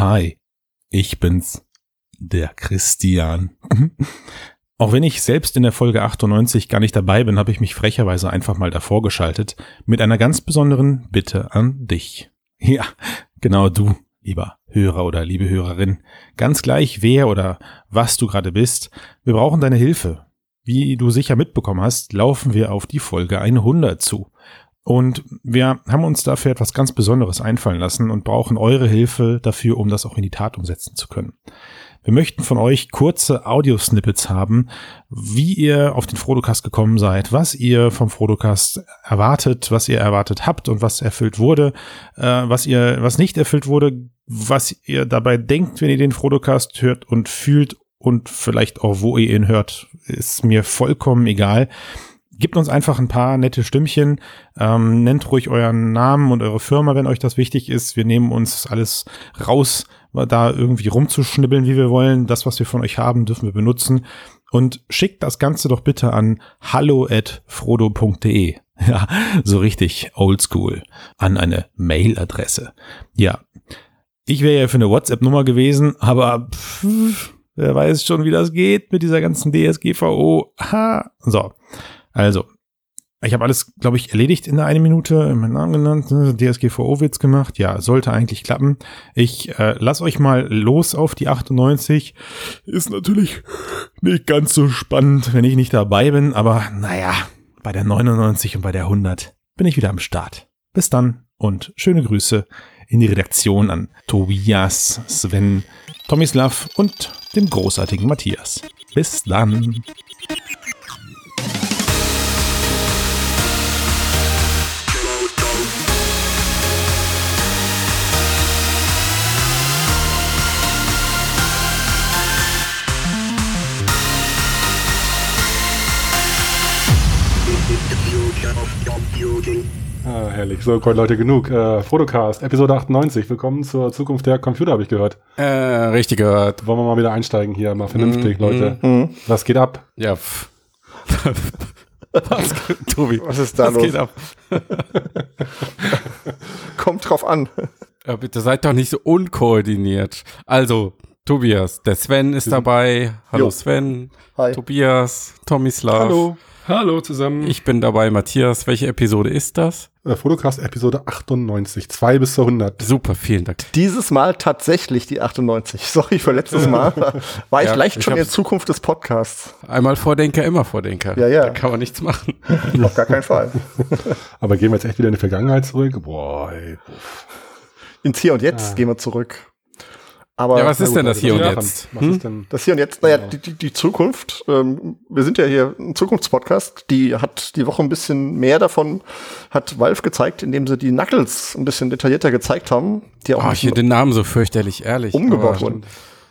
Hi, ich bin's, der Christian. Auch wenn ich selbst in der Folge 98 gar nicht dabei bin, habe ich mich frecherweise einfach mal davor geschaltet mit einer ganz besonderen Bitte an dich. Ja, genau du, lieber Hörer oder liebe Hörerin. Ganz gleich wer oder was du gerade bist, wir brauchen deine Hilfe. Wie du sicher mitbekommen hast, laufen wir auf die Folge 100 zu. Und wir haben uns dafür etwas ganz Besonderes einfallen lassen und brauchen eure Hilfe dafür, um das auch in die Tat umsetzen zu können. Wir möchten von euch kurze Audiosnippets haben, wie ihr auf den Frodocast gekommen seid, was ihr vom Frodocast erwartet, was ihr erwartet habt und was erfüllt wurde, äh, was ihr, was nicht erfüllt wurde, was ihr dabei denkt, wenn ihr den Frodocast hört und fühlt und vielleicht auch wo ihr ihn hört, ist mir vollkommen egal. Gebt uns einfach ein paar nette Stimmchen, ähm, nennt ruhig euren Namen und eure Firma, wenn euch das wichtig ist. Wir nehmen uns alles raus, da irgendwie rumzuschnibbeln, wie wir wollen. Das, was wir von euch haben, dürfen wir benutzen. Und schickt das Ganze doch bitte an hallo@frodo.de. Ja, so richtig oldschool. An eine Mailadresse. Ja. Ich wäre ja für eine WhatsApp-Nummer gewesen, aber pff, wer weiß schon, wie das geht mit dieser ganzen DSGVO. Ha. So. Also, ich habe alles, glaube ich, erledigt in der eine Minute, meinen Namen genannt, ne, DSGVO-Witz gemacht. Ja, sollte eigentlich klappen. Ich äh, lass euch mal los auf die 98. Ist natürlich nicht ganz so spannend, wenn ich nicht dabei bin, aber naja, bei der 99 und bei der 100 bin ich wieder am Start. Bis dann und schöne Grüße in die Redaktion an Tobias, Sven, Tomislav und dem großartigen Matthias. Bis dann. Ah, herrlich. So, Leute, genug. Äh, Fotocast, Episode 98. Willkommen zur Zukunft der Computer, habe ich gehört. Äh, richtig gehört. Wollen wir mal wieder einsteigen hier, mal vernünftig, Mhm, Leute. mhm. Was geht ab? Ja. Was, Tobi? Was ist da was los? geht ab? Kommt drauf an. Ja, bitte seid doch nicht so unkoordiniert. Also, Tobias, der Sven ist dabei. Hallo Jo. Sven. Hi. Tobias, Tomislav. Hallo. Hallo zusammen. Ich bin dabei, Matthias. Welche Episode ist das? Äh, Fotocast, Episode 98. 2 bis zur 100. Super, vielen Dank. Dieses Mal tatsächlich die 98. Sorry für letztes Mal. War ich Ja, leicht ich schon in Zukunft des Podcasts. Einmal Vordenker, immer Vordenker. Ja, ja. Da kann man nichts machen. Auf gar keinen Fall. Aber gehen wir jetzt echt wieder in die Vergangenheit zurück? Boah, ey. Ins Hier und Jetzt gehen wir zurück. Aber Ja, was Na ist gut, denn das also, hier und jetzt? Hm? ist das Hier und Jetzt, naja, die, die, die Zukunft. Ähm, wir sind ja hier ein Zukunftspodcast. Die hat die Woche ein bisschen mehr davon, hat Valve gezeigt, indem sie die Knuckles ein bisschen detaillierter gezeigt haben. Die auch Oh, bisschen den Namen so fürchterlich ehrlich. umgebaut aber wurden.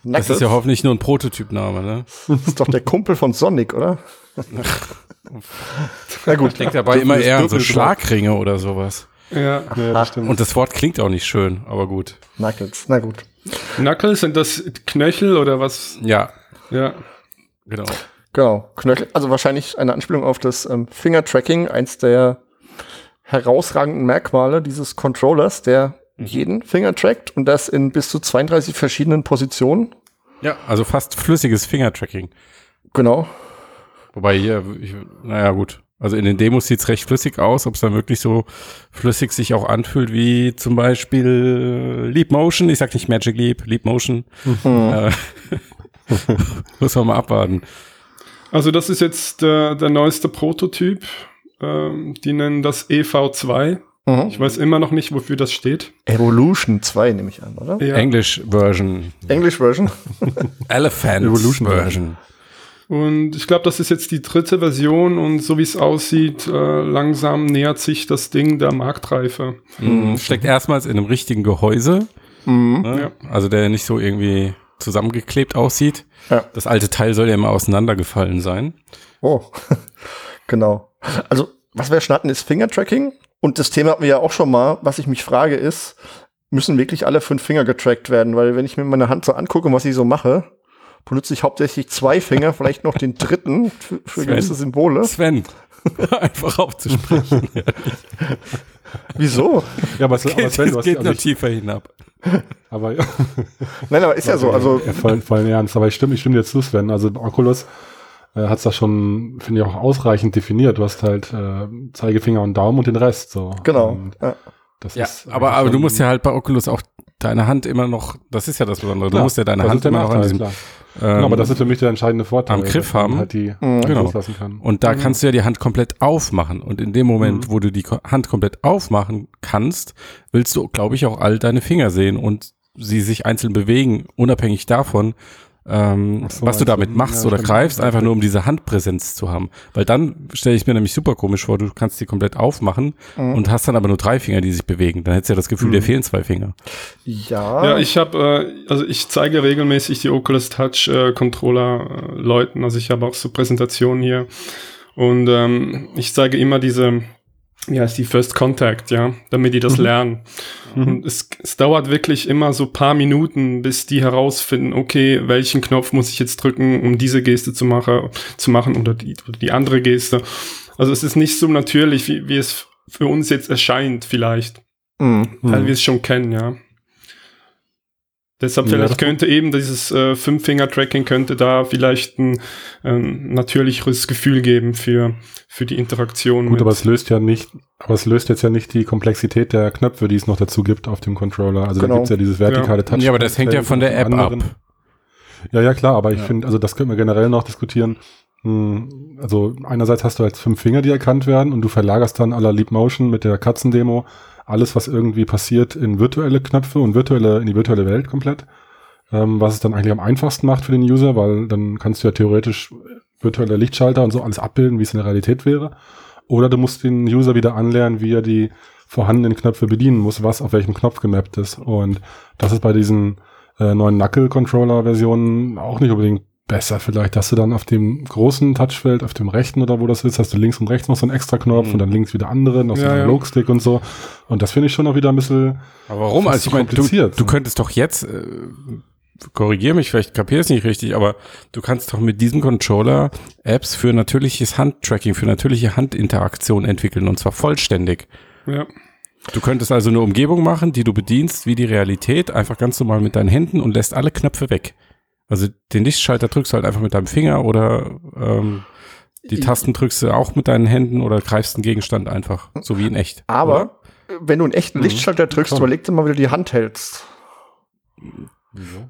Das ist ja hoffentlich nur ein Prototypname, ne? Das ist doch der Kumpel von Sonic, oder? Na gut. Ich denke dabei immer eher an so Schlagringe oder sowas. Ja. Ja, das stimmt. Und das Wort klingt auch nicht schön, aber gut. Knuckles, na gut. Knuckles, sind das Knöchel oder was? Ja, Ja. genau. Genau, Knöchel, also wahrscheinlich eine Anspielung auf das ähm, Finger-Tracking, eins der herausragenden Merkmale dieses Controllers, der jeden Finger trackt und das in bis zu 32 verschiedenen Positionen. Ja, also fast flüssiges Fingertracking. Genau. Wobei hier, ich, naja gut, also in den Demos sieht's recht flüssig aus, ob es dann wirklich so flüssig sich auch anfühlt wie zum Beispiel Leap Motion. Ich sag nicht Magic Leap, Leap Motion. Äh, muss man mal abwarten. Also das ist jetzt der, der neueste Prototyp. Ähm, die nennen das EV2. Mhm. Ich weiß immer noch nicht, wofür das steht. Evolution 2 nehme ich an, oder? Ja. English Version, English Version. Elephant Evolution Version. Und ich glaube, das ist jetzt die dritte Version und so wie es aussieht, äh, langsam nähert sich das Ding der Marktreife. Mhm. Steckt erstmals in einem richtigen Gehäuse, Mhm. ne? also der nicht so irgendwie zusammengeklebt aussieht. Ja. Das alte Teil soll ja immer auseinandergefallen sein. Oh, genau. Also, was wir schon hatten, ist Finger-Tracking. Und das Thema hatten wir ja auch schon mal. Was ich mich frage, ist, müssen wirklich alle fünf Finger getrackt werden? Weil wenn ich mir meine Hand so angucke, was ich so mache, benutze ich hauptsächlich zwei Finger, vielleicht noch den dritten für, für gewisse Symbole. Sven, einfach aufzusprechen. Wieso? ja, aber, aber geht Sven, du es hast geht ja noch tiefer hinab. Aber Nein, aber ist ja so. Also Ja, voll, voll ernst. Aber ich stimme, ich stimme dir zu, Sven. Also Oculus äh, hat es da schon, finde ich, auch ausreichend definiert. Du hast halt äh, Zeigefinger und Daumen und den Rest. So. genau. Und Ja. das Ja, ist aber, aber du musst ja halt bei Oculus auch deine Hand immer noch, das ist ja das Besondere, du Klar, musst ja deine Hand immer noch an diesem, klar. Ähm, Genau, aber das ist für mich der entscheidende Vorteil. am Griff dass man haben. Halt die Mhm. Genau. loslassen kann. Und da kannst du ja die Hand komplett aufmachen. Und in dem Moment, Mhm. wo du die Hand komplett aufmachen kannst, willst du, glaube ich, auch all deine Finger sehen und sie sich einzeln bewegen, unabhängig davon, ähm, so, was du damit machst Ja, oder greifst, einfach nur um diese Handpräsenz zu haben. Weil dann stelle ich mir nämlich super komisch vor, du kannst die komplett aufmachen Mhm. und hast dann aber nur drei Finger, die sich bewegen. Dann hättest du ja das Gefühl, Mhm. dir fehlen zwei Finger. Ja. Ja, ich habe, äh, also ich zeige regelmäßig die Oculus Touch äh, Controller äh, Leuten. Also ich habe auch so Präsentationen hier und ähm, ich zeige immer diese, wie heißt die First Contact, ja, damit die das Mhm. lernen. Und es, es dauert wirklich immer so paar Minuten, bis die herausfinden, okay, welchen Knopf muss ich jetzt drücken, um diese Geste zu machen, zu machen oder die, oder die andere Geste. Also es ist nicht so natürlich, wie, wie es für uns jetzt erscheint, vielleicht Mhm. weil Mhm. wir es schon kennen, ja. Deshalb Ja, vielleicht das- könnte eben dieses äh, Fünf-Finger-Tracking könnte da vielleicht ein ähm, natürlicheres Gefühl geben für, für die Interaktion. Gut, aber es löst ja nicht, aber es löst jetzt ja nicht die Komplexität der Knöpfe, die es noch dazu gibt auf dem Controller. Also Genau. da gibt's ja dieses vertikale Touch. ja, aber das hängt ja von der App ab. Ja, ja, klar, aber ich Ja. finde, also das können wir generell noch diskutieren. Hm, Also einerseits hast du halt fünf Finger, die erkannt werden und du verlagerst dann aller Leap Motion mit der Katzendemo alles, was irgendwie passiert, in virtuelle Knöpfe und virtuelle, in die virtuelle Welt komplett. Ähm, was es dann eigentlich am einfachsten macht für den User, weil dann kannst du ja theoretisch virtuelle Lichtschalter und so alles abbilden, wie es in der Realität wäre. Oder du musst den User wieder anlernen, wie er die vorhandenen Knöpfe bedienen muss, was auf welchem Knopf gemappt ist. Und das ist bei diesen äh, neuen Knuckle-Controller-Versionen auch nicht unbedingt besser. Vielleicht hast du dann auf dem großen Touchfeld, auf dem rechten oder wo das ist, hast du links und rechts noch so einen extra Knopf Mhm. und dann links wieder andere, noch so Ja, einen ja. Analogstick und so. Und das finde ich schon auch wieder ein bisschen, Aber warum? Also ich meine, du, du könntest doch jetzt, äh, korrigier mich, vielleicht kapier es nicht richtig, aber du kannst doch mit diesem Controller Apps für natürliches Handtracking, für natürliche Handinteraktion entwickeln und zwar vollständig. ja. Du könntest also eine Umgebung machen, die du bedienst wie die Realität, einfach ganz normal mit deinen Händen und lässt alle Knöpfe weg. Also den Lichtschalter drückst du halt einfach mit deinem Finger oder ähm, die Tasten drückst du auch mit deinen Händen oder greifst einen Gegenstand einfach, so wie in echt. oder? Aber wenn du einen echten Mhm. Lichtschalter drückst, Schon. überleg dir mal, wie du die Hand hältst.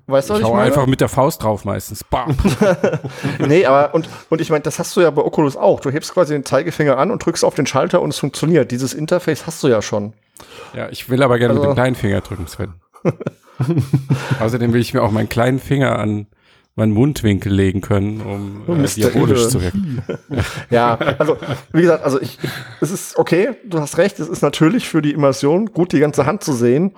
Weißt du, ich ich hau meine? einfach mit der Faust drauf meistens. Bam. nee, aber und, und ich meine, das hast du ja bei Oculus auch. Du hebst quasi den Zeigefinger an und drückst auf den Schalter und es funktioniert. Dieses Interface hast du ja schon. Ja, ich will aber gerne mit Also- dem kleinen Finger drücken, Sven. Außerdem will ich mir auch meinen kleinen Finger an meinen Mundwinkel legen können, um Oh, äh, diabolisch zu wirken. Ja, also wie gesagt, also ich, es ist okay, du hast recht, es ist natürlich für die Immersion gut, die ganze Hand zu sehen.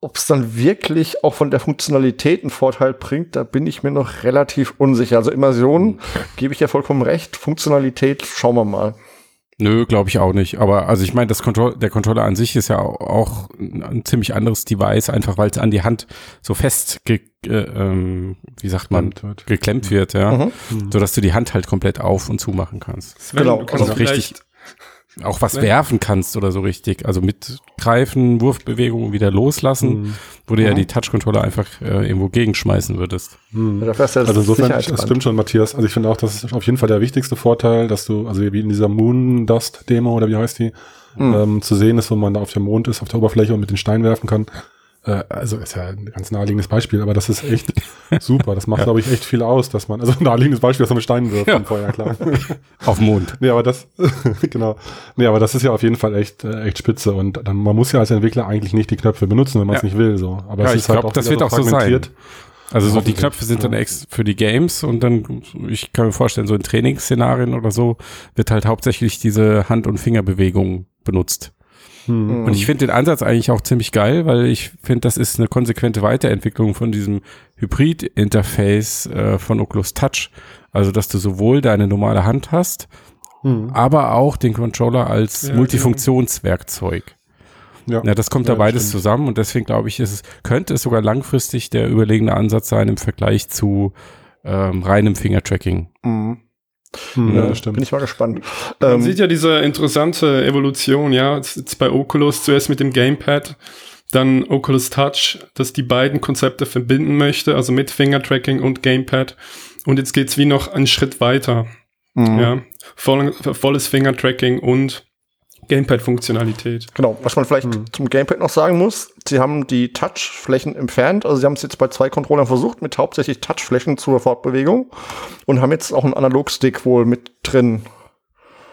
Ob es dann wirklich auch von der Funktionalität einen Vorteil bringt, da bin ich mir noch relativ unsicher. Also Immersion gebe ich ja vollkommen recht. Funktionalität, schauen wir mal. Nö, glaube ich auch nicht. Aber also ich meine, das Control der Controller an sich ist ja au- auch ein, ziemlich anderes Device, einfach weil es an die Hand so fest, ge, äh, ähm, wie sagt man, Geklemmt wird. ja, Mhm. so dass du die Hand halt komplett auf und zu machen kannst. Sven, Genau, du kannst also vielleicht, richtig- Auch was Ne? werfen kannst oder so richtig, also mit Greifen, Wurfbewegungen wieder loslassen, Mhm. wo du ja Mhm. die Touch-Controller einfach äh, irgendwo gegenschmeißen würdest. Mhm. Ja das Also insofern, das stimmt schon, Matthias. Also ich finde auch, das ist auf jeden Fall der wichtigste Vorteil, dass du, also wie in dieser Moon Dust Demo oder wie heißt die, Mhm. ähm, zu sehen ist, wo man da auf dem Mond ist, auf der Oberfläche und mit den Steinen werfen kann. Äh, also ist ja ein ganz naheliegendes Beispiel, aber das ist echt super. Das macht, glaube ich, echt viel aus, dass man, also ein naheliegendes Beispiel, dass man mit Steinen wirft Ja. im Feuer, klar. Auf dem Mond. nee, aber das, genau. Nee, aber das ist ja auf jeden Fall echt, äh, echt spitze und dann, man muss ja als Entwickler eigentlich nicht die Knöpfe benutzen, wenn man es Ja. nicht will, so. Aber Ja, es ich ist halt glaub, auch das wird auch so sein. Also so die Knöpfe sind dann ja. ex für die Games und dann, ich kann mir vorstellen, so in Trainingsszenarien oder so wird halt hauptsächlich diese Hand- und Fingerbewegung benutzt. Und ich finde den Ansatz eigentlich auch ziemlich geil, weil ich finde, das ist eine konsequente Weiterentwicklung von diesem Hybrid-Interface äh, von Oculus Touch. Also, dass du sowohl deine normale Hand hast, Hm. aber auch den Controller als Ja, Multifunktionswerkzeug. Ja. Ja, das kommt Ja, da beides stimmt. zusammen und deswegen glaube ich, ist es, könnte es sogar langfristig der überlegene Ansatz sein im Vergleich zu ähm, reinem Fingertracking. Mhm. Hm, Ja, stimmt. Bin ich mal gespannt. Man Ähm, sieht ja diese interessante Evolution, ja, jetzt bei Oculus zuerst mit dem Gamepad, Dann Oculus Touch, das die beiden Konzepte verbinden möchte, also mit Finger-Tracking und Gamepad. Und jetzt geht's wie noch einen Schritt weiter. Mhm. Ja, voll, volles Finger-Tracking und Gamepad-Funktionalität. Genau, was man vielleicht Hm. zum Gamepad noch sagen muss, sie haben die Touchflächen entfernt, also sie haben es jetzt bei zwei Controllern versucht, mit hauptsächlich Touchflächen zur Fortbewegung und haben jetzt auch einen Analogstick wohl mit drin,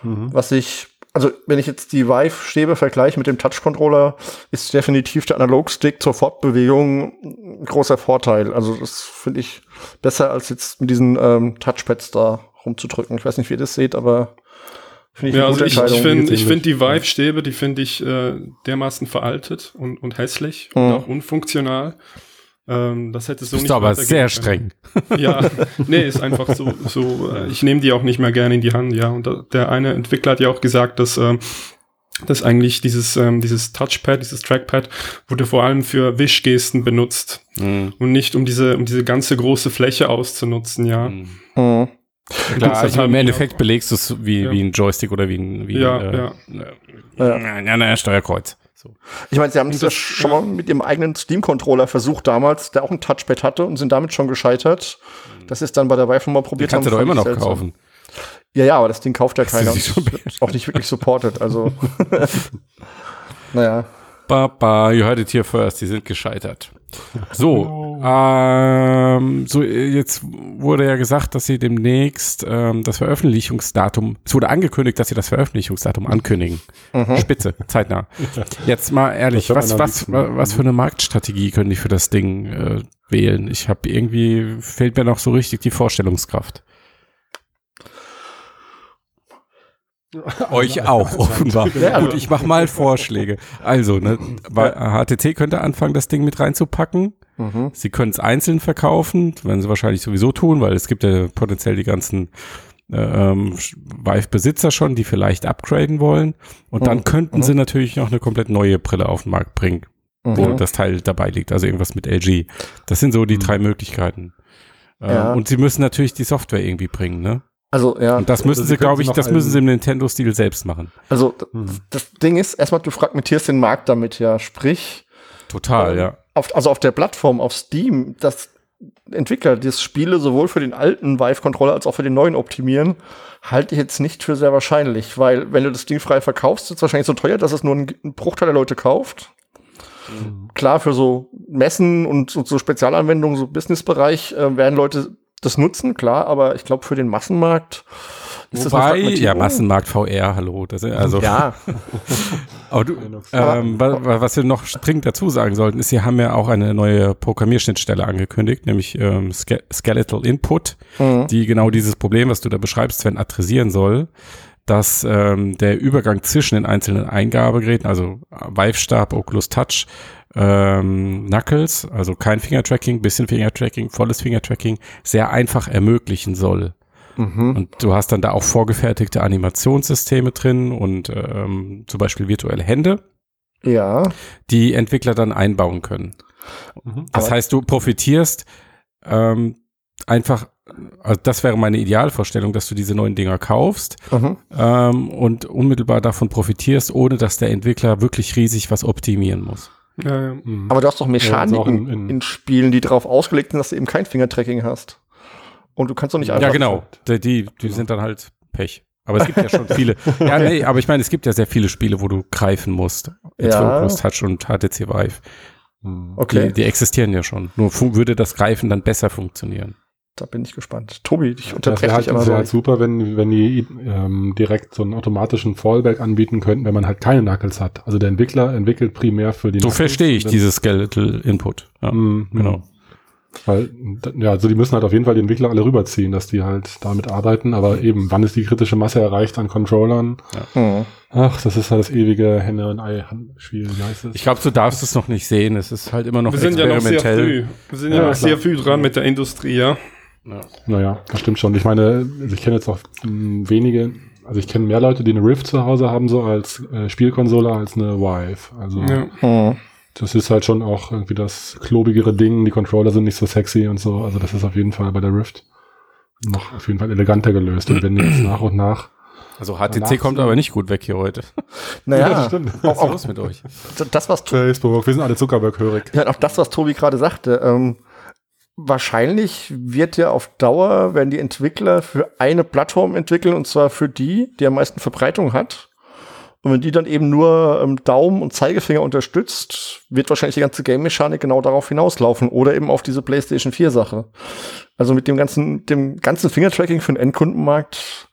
Mhm. was ich, also wenn ich jetzt die Vive-Stäbe vergleiche mit dem Touch-Controller, ist definitiv der Analogstick zur Fortbewegung ein großer Vorteil. Also das finde ich besser als jetzt mit diesen ähm, Touchpads da rumzudrücken. Ich weiß nicht, wie ihr das seht, aber finde ich Ja, eine also gute ich, ich Entscheidung. finde Geht ich find die. Vive-Stäbe, die finde ich äh, dermaßen veraltet und, und hässlich Mhm. und auch unfunktional. Ähm, das hätte so Bist nicht aber sehr können. streng. Ja, nee, ist einfach so, so äh, ich nehme die auch nicht mehr gerne in die Hand, ja. Und da, der eine Entwickler hat ja auch gesagt, dass, ähm, dass eigentlich dieses, ähm, dieses Touchpad, dieses Trackpad wurde vor allem für Wischgesten benutzt Mhm. und nicht um diese, um diese ganze große Fläche auszunutzen, ja. Mhm. Klar, Das also haben im die Endeffekt belegst du es wie, Ja. wie ein Joystick oder wie ein, wie Ja, ein, ja. äh, ja. Ja, Steuerkreuz. So. Ich meine, sie haben ja Das- schon mal mit ihrem eigenen Steam-Controller versucht damals, der auch ein Touchpad hatte und sind damit schon gescheitert. Das ist dann bei der nochmal Die probiert kannst du doch immer noch seltsam. kaufen. Ja, ja, aber das Ding kauft ja keiner und auch nicht wirklich supported. Also, naja. Baba, you heard it here first, die sind gescheitert. So, ähm, so jetzt wurde ja gesagt, dass sie demnächst ähm, das Veröffentlichungsdatum, es wurde angekündigt, dass sie das Veröffentlichungsdatum ankündigen. Spitze, zeitnah. Jetzt mal ehrlich, was, was, wa- was für eine Marktstrategie können die für das Ding äh, wählen? Ich habe irgendwie, fehlt mir noch so richtig die Vorstellungskraft. Euch auch, offenbar. Ja, also- Gut, ich mach mal Vorschläge. Also, ne, weil HTC könnte anfangen, das Ding mit reinzupacken. Mhm. Sie können es einzeln verkaufen, werden sie wahrscheinlich sowieso tun, weil es gibt ja potenziell die ganzen äh, ähm, Vive-Besitzer schon, die vielleicht upgraden wollen. Und dann Mhm. könnten Mhm. sie natürlich noch eine komplett neue Brille auf den Markt bringen, wo Mhm. das Teil dabei liegt, also irgendwas mit LG. Das sind so die Mhm. drei Möglichkeiten. Ähm, Ja. Und sie müssen natürlich die Software irgendwie bringen, ne? Also, ja. Und das müssen Oder sie, glaube ich, das müssen sie im Nintendo-Stil selbst machen. Also, Mhm. das Ding ist, erstmal, du fragmentierst den Markt damit ja. Sprich, Total, Ähm, ja. auf, also auf der Plattform, auf Steam, das Entwickler, die das Spiele sowohl für den alten Vive-Controller als auch für den neuen optimieren, halte ich jetzt nicht für sehr wahrscheinlich, weil wenn du das Ding frei verkaufst, ist es wahrscheinlich so teuer, dass es nur ein, ein Bruchteil der Leute kauft. Klar, für so Messen und so, so Spezialanwendungen, so Businessbereich, äh, werden Leute das nutzen, klar, aber ich glaube, für den Massenmarkt ist das Wobei, ja, Fragmentierung. Massenmarkt VR, hallo. Das, also, Ja, aber du, ähm, wa- wa- was wir noch dringend dazu sagen sollten, ist, sie haben ja auch eine neue Programmierschnittstelle angekündigt, nämlich ähm, Ske Skeletal Input, Mhm. die genau dieses Problem, was du da beschreibst, Sven, adressieren soll, dass ähm, der Übergang zwischen den einzelnen Eingabegeräten, also Vive-Stab, Oculus Touch, ähm, Knuckles, also kein Fingertracking, bisschen Fingertracking, volles Fingertracking, sehr einfach ermöglichen soll. Mhm. Und du hast dann da auch vorgefertigte Animationssysteme drin und ähm, zum Beispiel virtuelle Hände, ja. die Entwickler dann einbauen können. Mhm. Das Aber- heißt, du profitierst ähm, einfach, also das wäre meine Idealvorstellung, dass du diese neuen Dinger kaufst Mhm. ähm, und unmittelbar davon profitierst, ohne dass der Entwickler wirklich riesig was optimieren muss. Ja, ja. Mhm. Aber du hast doch Mechaniken auch in- in- in, Spielen, die darauf ausgelegt sind, dass du eben kein Fingertracking hast. Und du kannst doch nicht einfach. Ja, genau. Die, die, die sind dann halt Pech. Aber es gibt ja schon viele. Ja, nee, aber ich meine, es gibt ja sehr viele Spiele, wo du greifen musst. Jetzt Ja. Oculus Touch und HTC Vive. Okay, Die, die existieren ja schon. Nur würde das Greifen dann besser funktionieren. Da bin ich gespannt. Tobi, ich Das wäre unterbreche halt, dich immer das so. wär halt super, wenn, wenn die ähm, direkt so einen automatischen Fallback anbieten könnten, wenn man halt keine Knuckles hat. Also der Entwickler entwickelt primär für die So Knuckles verstehe ich dieses Skeletal Input. Ja, Mhm, genau. Weil, ja, also die müssen halt auf jeden Fall die Entwickler alle rüberziehen, dass die halt damit arbeiten, aber eben, wann ist die kritische Masse erreicht an Controllern? Hm. Ach, das ist halt das ewige Henne- und Ei-Spiel? Ich glaube, du darfst es noch nicht sehen. Es ist halt immer noch Wir sind ja noch sehr experimentell. früh. Wir sind ja, Ja, noch sehr früh dran mit der Industrie, ja. Ja. Naja, das stimmt schon. Ich meine, ich kenne jetzt auch mh, wenige, also ich kenne mehr Leute, die eine Rift zu Hause haben, so als äh, Spielkonsole, als eine Vive. Also ja. Hm. das ist halt schon auch irgendwie das klobigere Ding. Die Controller sind nicht so sexy und so. Also das ist auf jeden Fall bei der Rift noch auf jeden Fall eleganter gelöst. Und wenn jetzt nach und nach Also HTC Danach kommt aber nicht gut weg hier heute. Naja, Ja, stimmt. Was ist los mit euch? das, was Facebook, wir sind alle Zuckerberg-hörig. Ja, auch das, was Tobi gerade sagte. Ähm, wahrscheinlich wird ja auf Dauer, werden die Entwickler für eine Plattform entwickeln, und zwar für die, die am meisten Verbreitung hat. Und wenn die dann eben nur ähm, Daumen und Zeigefinger unterstützt, wird wahrscheinlich die ganze Game-Mechanik genau darauf hinauslaufen oder eben auf diese PlayStation 4-Sache. Also mit dem ganzen, dem ganzen Fingertracking für den Endkundenmarkt,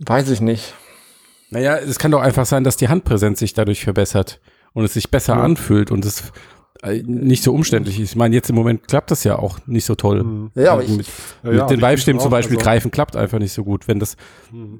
weiß ich nicht. Naja, es kann doch einfach sein, dass die Handpräsenz sich dadurch verbessert und es sich besser anfühlt und es nicht so umständlich ist. Ich meine, jetzt im Moment klappt das ja auch nicht so toll. Ja, aber ich, mit Ja, mit ja, den find's zum Beispiel also- greifen klappt einfach nicht so gut. Wenn das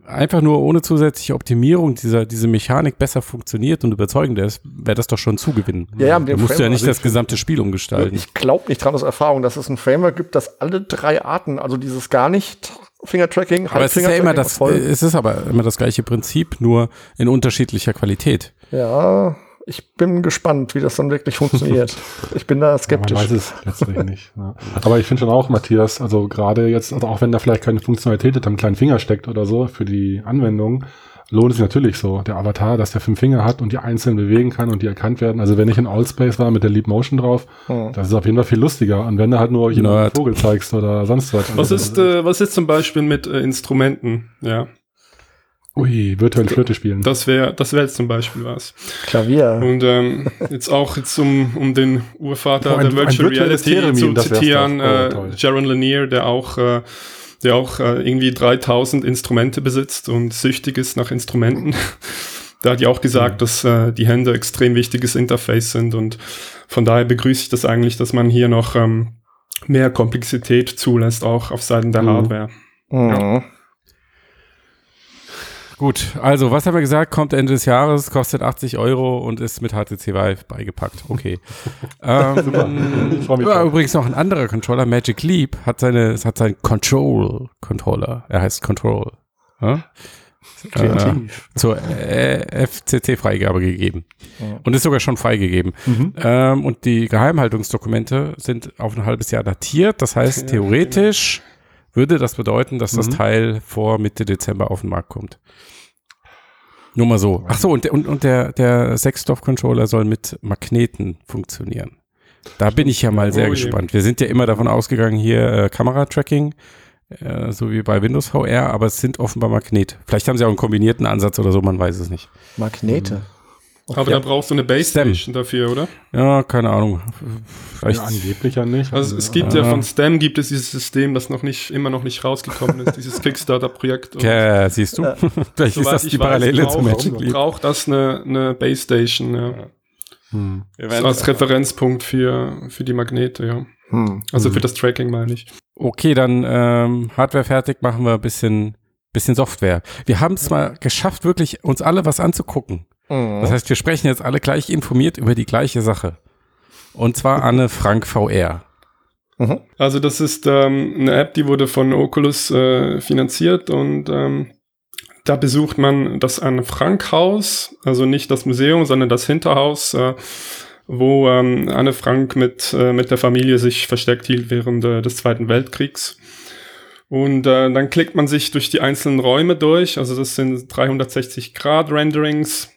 einfach nur ohne zusätzliche Optimierung dieser, diese Mechanik besser funktioniert und überzeugender ist, wäre das doch schon Zugewinn. Ja, ja, mit Da musst du ja Framework. nicht das gesamte Spiel umgestalten. Ich glaube nicht dran aus Erfahrung, dass es ein Framework gibt, das alle drei Arten, also dieses gar nicht Fingertracking, aber es ist ja immer das, voll. es ist aber immer das gleiche Prinzip, nur in unterschiedlicher Qualität. Ja, ich bin gespannt, wie das dann wirklich funktioniert. ich bin da Ja, man skeptisch. weiß es letztlich nicht. Ja. Aber ich finde schon auch, Matthias, also gerade jetzt, also auch wenn da vielleicht keine Funktionalität hinter einem kleinen Finger steckt oder so für die Anwendung, lohnt es sich natürlich so. Der Avatar, dass der fünf Finger hat und die einzeln bewegen kann und die erkannt werden. Also wenn ich in Allspace war mit der Leap Motion drauf, Hm. das ist auf jeden Fall viel lustiger. Und wenn du halt nur jemanden einen. Vogel zeigst oder sonst was. Was Also, ist, äh, was ist zum Beispiel mit äh, Instrumenten? Ja, Ui, virtuell Flöte spielen. das wäre das wäre jetzt zum Beispiel was. Klavier. Und ähm, jetzt auch jetzt um, um den Urvater Oh, ein- der Virtual Reality Theremin, zu zitieren. Oh, äh, toll. Jaron Lanier, der auch äh, der auch äh, irgendwie 3000 Instrumente besitzt und süchtig ist nach Instrumenten. Da hat ja auch gesagt, dass äh, die Hände extrem wichtiges Interface sind und von daher begrüße ich das eigentlich, dass man hier noch ähm, mehr Komplexität zulässt, auch auf Seiten der Mhm. Hardware. Mhm. Gut, also was haben wir gesagt? Kommt Ende des Jahres, kostet 80 Euro und ist mit HTC Vive beigepackt. Okay. ähm, Ich freu mich übrigens noch ein anderer Controller, Magic Leap, hat seine, hat seinen Control Controller. Er heißt Control. Ja? Äh, zur äh, FCC-Freigabe gegeben. Ja. Und ist sogar schon freigegeben. Mhm. Ähm, und die Geheimhaltungsdokumente sind auf ein halbes Jahr datiert. Das heißt, theoretisch würde das bedeuten, dass das Mhm. Teil vor Mitte Dezember auf den Markt kommt. Nur mal so. Ach so, und, der- und, und der, der Sexstoff-Controller soll mit Magneten funktionieren. Da bin ich ja mal sehr Oh gespannt. Wir sind ja immer davon ausgegangen, hier äh, Kameratracking, äh, so wie bei Windows VR, aber es sind offenbar Magnet. Vielleicht haben sie auch einen kombinierten Ansatz oder so, man weiß es nicht. Magnete. Aber Ja. da brauchst du eine Base Stem. Station dafür, oder? Ja, keine Ahnung. Vielleicht Ja, angeblich ja nicht. Also es gibt ja Ja. von STEM gibt es dieses System, das noch nicht immer noch nicht rausgekommen ist, dieses Kickstarter-Projekt. Okay, siehst du? Ja. Vielleicht ist das die weiß, Parallele braucht- zu Magic Leap. Braucht das eine, eine Base Station, ja. Hm. So als Referenzpunkt für, für die Magnete, ja. Hm. Also Mhm. für das Tracking meine ich. Okay, dann ähm, Hardware fertig, machen wir ein bisschen, bisschen Software. Wir haben es mal geschafft, wirklich uns alle was anzugucken. Mhm. Das heißt, wir sprechen jetzt alle gleich informiert über die gleiche Sache. Und zwar Anne Frank VR. Mhm. Also das ist ähm, eine App, die wurde von Oculus äh, finanziert und ähm, da besucht man das Anne Frank Haus, also nicht das Museum, sondern das Hinterhaus, äh, wo ähm, Anne Frank mit, äh, mit der Familie sich versteckt hielt während äh, des Zweiten Weltkriegs. Und äh, dann klickt man sich durch die einzelnen Räume durch. Also das sind 360 Grad Renderings.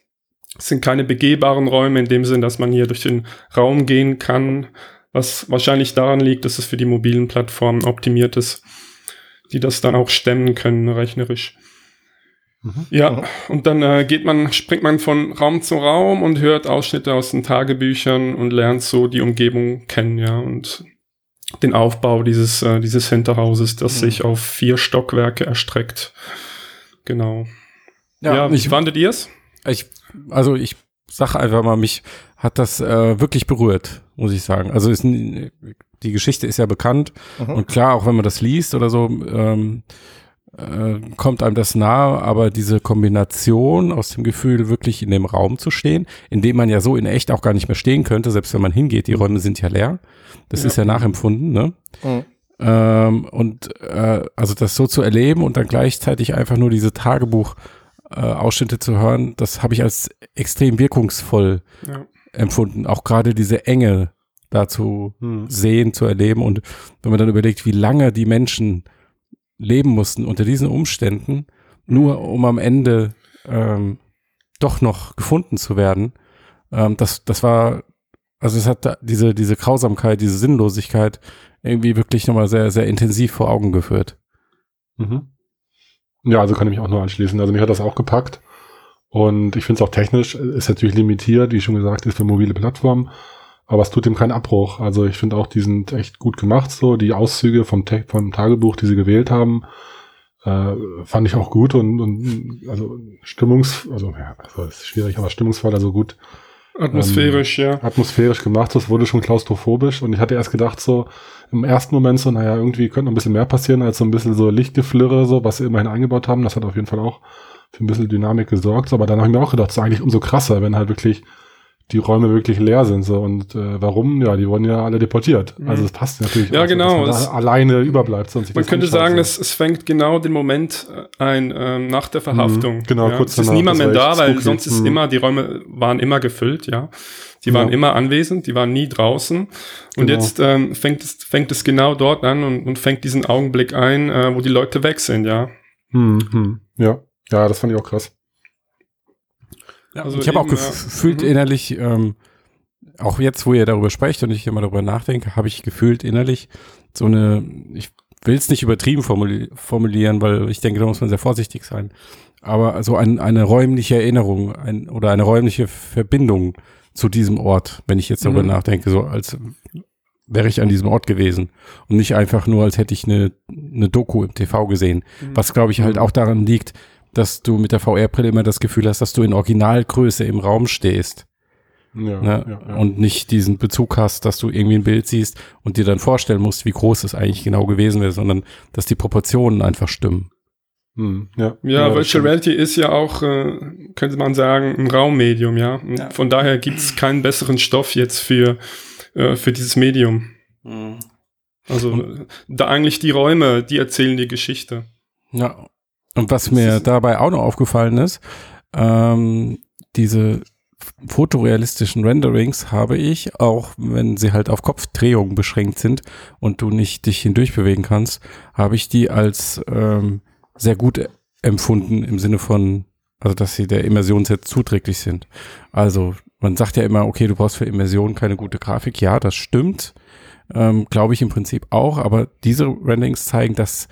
Es sind keine begehbaren Räume in dem Sinn, dass man hier durch den Raum gehen kann, was wahrscheinlich daran liegt, dass es für die mobilen Plattformen optimiert ist, die das dann auch stemmen können rechnerisch. Mhm. Ja, und dann äh, geht man, springt man von Raum zu Raum und hört Ausschnitte aus den Tagebüchern und lernt so die Umgebung kennen, ja, und den Aufbau dieses, äh, dieses Hinterhauses, das Mhm. sich auf vier Stockwerke erstreckt. Genau. Ja, ich, wie fandet ihr es? Ich, also ich sage einfach mal, mich hat das äh, wirklich berührt, muss ich sagen. Also ist, die Geschichte ist ja bekannt Mhm. und klar, auch wenn man das liest oder so, ähm, äh, kommt einem das nahe, aber diese Kombination aus dem Gefühl, wirklich in dem Raum zu stehen, in dem man ja so in echt auch gar nicht mehr stehen könnte, selbst wenn man hingeht, die Räume sind ja leer. Das Ja. ist ja nachempfunden, ne? Mhm. Ähm, und äh, also das so zu erleben und dann gleichzeitig einfach nur diese Tagebuch-Ausschnitte zu hören, das habe ich als extrem wirkungsvoll Ja. empfunden. Auch gerade diese Enge dazu Hm. sehen, zu erleben. Und wenn man dann überlegt, wie lange die Menschen leben mussten unter diesen Umständen, nur um am Ende ähm, doch noch gefunden zu werden. Ähm, das, das war, also es hat da diese, diese Grausamkeit, diese Sinnlosigkeit irgendwie wirklich nochmal sehr, sehr intensiv vor Augen geführt. Mhm. Ja, also kann ich mich auch nur anschließen. Also mich hat das auch gepackt. Und ich finde es auch technisch, ist natürlich limitiert, wie schon gesagt, ist für mobile Plattformen. Aber es tut dem keinen Abbruch. Also ich finde auch, die sind echt gut gemacht, so. Die Auszüge vom, vom Tagebuch, die sie gewählt haben, äh, fand ich auch gut und, und also Stimmungs, also ja, also ist schwierig, aber stimmungsvoll, also gut. Atmosphärisch, ähm, ja. Atmosphärisch gemacht, das wurde schon klaustrophobisch und ich hatte erst gedacht so, im ersten Moment so, naja, irgendwie könnte noch ein bisschen mehr passieren als so ein bisschen so Lichtgeflirre, so, was sie immerhin eingebaut haben. Das hat auf jeden Fall auch für ein bisschen Dynamik gesorgt. So, aber dann habe ich mir auch gedacht, so eigentlich umso krasser, wenn halt wirklich die Räume wirklich leer sind. So. Und äh, warum? Ja, die wurden ja alle deportiert. Mhm. Also es passt natürlich Ja, auch so, genau. dass man da alleine überbleibt. Sonst Man könnte sagen, es, es fängt genau den Moment äh, ein ähm, nach der Verhaftung. Mhm, genau, ja. kurz Es ist danach, niemand mehr da, weil spooky. sonst ist Mhm. immer, die Räume waren immer gefüllt, ja. Die waren Ja. immer anwesend, die waren nie draußen. Und Genau. jetzt ähm, fängt, es, fängt es genau dort an und, und fängt diesen Augenblick ein, äh, wo die Leute weg sind, ja. hm, hm. Ja. ja, das fand ich auch krass. Ja, Also ich habe auch gefühlt ja. Mhm. innerlich, ähm, auch jetzt, wo ihr darüber sprecht und ich immer darüber nachdenke, habe ich gefühlt innerlich so eine, ich will es nicht übertrieben formuli formulieren, weil ich denke, da muss man sehr vorsichtig sein. Aber so ein, eine räumliche Erinnerung ein, oder eine räumliche Verbindung zu diesem Ort, wenn ich jetzt darüber Mhm. nachdenke, so als wäre ich an diesem Ort gewesen und nicht einfach nur, als hätte ich eine, eine Doku im TV gesehen. Mhm. Was, glaube ich, halt auch daran liegt, dass du mit der VR-Brille immer das Gefühl hast, dass du in Originalgröße im Raum stehst Ja, ne? ja, ja. und nicht diesen Bezug hast, dass du irgendwie ein Bild siehst und dir dann vorstellen musst, wie groß es eigentlich genau gewesen wäre, sondern dass die Proportionen einfach stimmen. hm, ja. Ja, Virtual. Reality ist ja auch, äh, könnte man sagen, ein Raummedium, ja. Und Ja. Von daher gibt es keinen besseren Stoff jetzt für, äh, für dieses Medium. Also da eigentlich die Räume, die erzählen die Geschichte. Ja. Und was mir dabei auch noch aufgefallen ist, ähm, diese fotorealistischen Renderings habe ich, auch wenn sie halt auf Kopfdrehungen beschränkt sind und du nicht dich hindurch bewegen kannst, habe ich die als ähm, sehr gut empfunden im Sinne von, also dass sie der Immersion sehr zuträglich sind. Also man sagt ja immer, okay, du brauchst für Immersion keine gute Grafik. Ja, das stimmt. Ähm, Glaube ich im Prinzip auch, aber diese Renderings zeigen, dass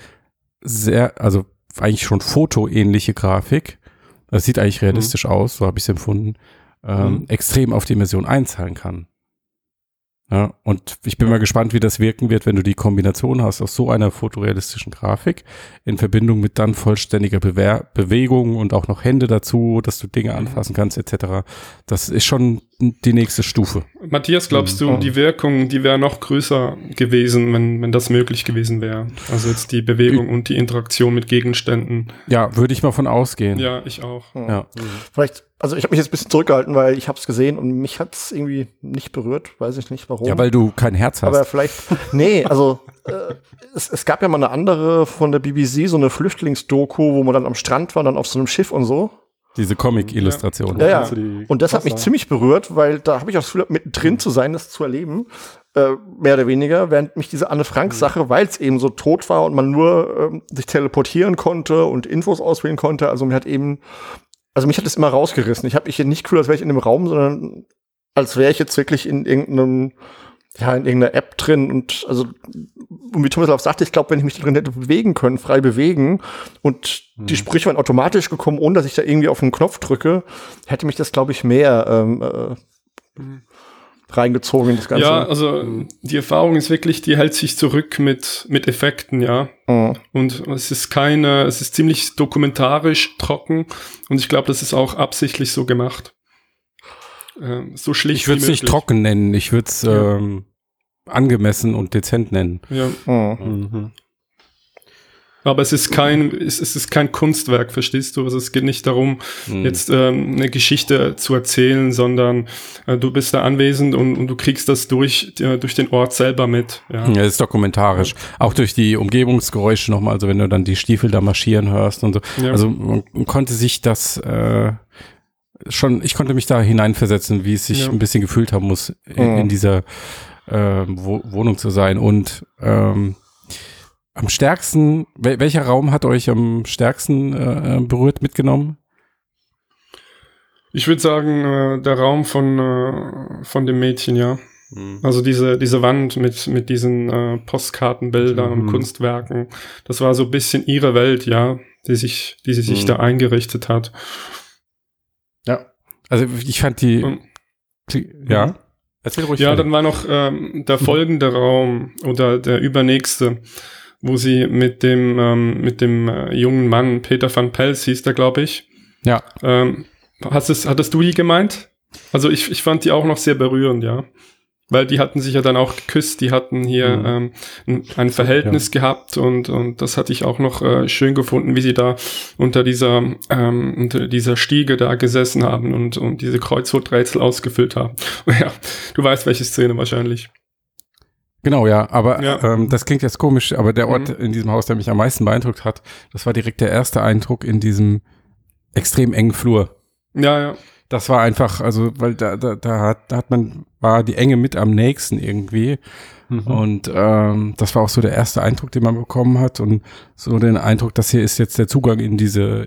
sehr, also eigentlich schon fotoähnliche Grafik, das sieht eigentlich realistisch aus, so habe ich es empfunden, ähm, Mhm. extrem auf die Immersion einzahlen kann. Ja, und ich bin mal gespannt, wie das wirken wird, wenn du die Kombination hast aus so einer fotorealistischen Grafik in Verbindung mit dann vollständiger Bewegung und auch noch Hände dazu, dass du Dinge anfassen kannst etc. Das ist schon die nächste Stufe. Matthias, glaubst Mhm. du, die Wirkung, die wäre noch größer gewesen, wenn, wenn das möglich gewesen wäre? Also jetzt die Bewegung und die Interaktion mit Gegenständen. Ja, würde ich mal von ausgehen. Ja, ich auch. Ja. Vielleicht, also ich habe mich jetzt ein bisschen zurückgehalten, weil ich habe es gesehen und mich hat es irgendwie nicht berührt, weiß ich nicht warum. Ja, weil du kein Herz hast. Aber vielleicht, nee, also äh, es, es gab ja mal eine andere von der BBC, so eine Flüchtlingsdoku, wo man dann am Strand war, dann auf so einem Schiff und so. Diese Comic-Illustration. Ja, ja. Und das hat mich ziemlich berührt, weil da habe ich auch das Gefühl, mittendrin zu sein, das zu erleben, äh, mehr oder weniger, während mich diese Anne Frank-Sache, weil es eben so tot war und man nur ähm, sich teleportieren konnte und Infos auswählen konnte, also mir hat eben, also mich hat das immer rausgerissen. Ich habe mich hier nicht gefühlt, als wäre ich in einem Raum, sondern als wäre ich jetzt wirklich in irgendeinem, ja, in irgendeiner App drin und also, und wie Thomas auch sagte, ich glaube, wenn ich mich drin hätte bewegen können, frei bewegen und die Sprüche waren automatisch gekommen, ohne dass ich da irgendwie auf den Knopf drücke, hätte mich das, glaube ich, mehr ähm, äh, reingezogen in das Ganze. Ja, also die Erfahrung ist wirklich, die hält sich zurück mit, mit Effekten, ja. Mhm. Und es ist keine, es ist ziemlich dokumentarisch trocken und ich glaube, das ist auch absichtlich so gemacht. Ähm, so schlicht Ich würde es nicht trocken nennen, ich würde es Ja. ähm, angemessen und dezent nennen. Ja. Mhm. Mhm. Aber es ist kein, es, ist kein Kunstwerk, verstehst du? Also es geht nicht darum, Hm. jetzt ähm, eine Geschichte zu erzählen, sondern äh, du bist da anwesend und, und du kriegst das durch, äh, durch den Ort selber mit. Ja. Ja, ist dokumentarisch. Auch durch die Umgebungsgeräusche nochmal, also wenn du dann die Stiefel da marschieren hörst und so. Ja. Also man konnte sich das äh, schon, ich konnte mich da hineinversetzen, wie es sich Ja. ein bisschen gefühlt haben muss, in, Mhm. in dieser ähm, Wo Wohnung zu sein. Und ähm, am stärksten, wel welcher Raum hat euch am stärksten äh, berührt mitgenommen? Ich würde sagen, äh, der Raum von, äh, von dem Mädchen, ja. Also diese, diese Wand mit, mit diesen äh, Postkartenbildern und Mhm. Kunstwerken, das war so ein bisschen ihre Welt, ja, die sich, die sie sich Mhm. da eingerichtet hat. Also ich fand die, Und, ja. Erzähl ruhig. ja, dann war noch ähm, der folgende Raum oder der übernächste, wo sie mit dem, ähm, mit dem äh, jungen Mann, Peter van Pels hieß der, glaube ich. Ja. Ähm, hast es, hattest du die gemeint? Also ich, ich fand die auch noch sehr berührend, ja. Weil die hatten sich ja dann auch geküsst, die hatten hier Mhm. ähm, ein, ein Verhältnis gehabt und, und das hatte ich auch noch äh, schön gefunden, wie sie da unter dieser, ähm, unter dieser Stiege da gesessen haben und, und diese Kreuzworträtsel ausgefüllt haben. Ja, du weißt, welche Szene wahrscheinlich. Genau, ja, aber Ja. Ähm, das klingt jetzt komisch, aber der Ort Mhm. in diesem Haus, der mich am meisten beeindruckt hat, das war direkt der erste Eindruck in diesem extrem engen Flur. Ja, ja. Das war einfach, also, weil da, da, da, hat, da hat man, war die Enge mit am nächsten irgendwie. Mhm. Und ähm, das war auch so der erste Eindruck, den man bekommen hat. Und so den Eindruck, das hier ist jetzt der Zugang in diese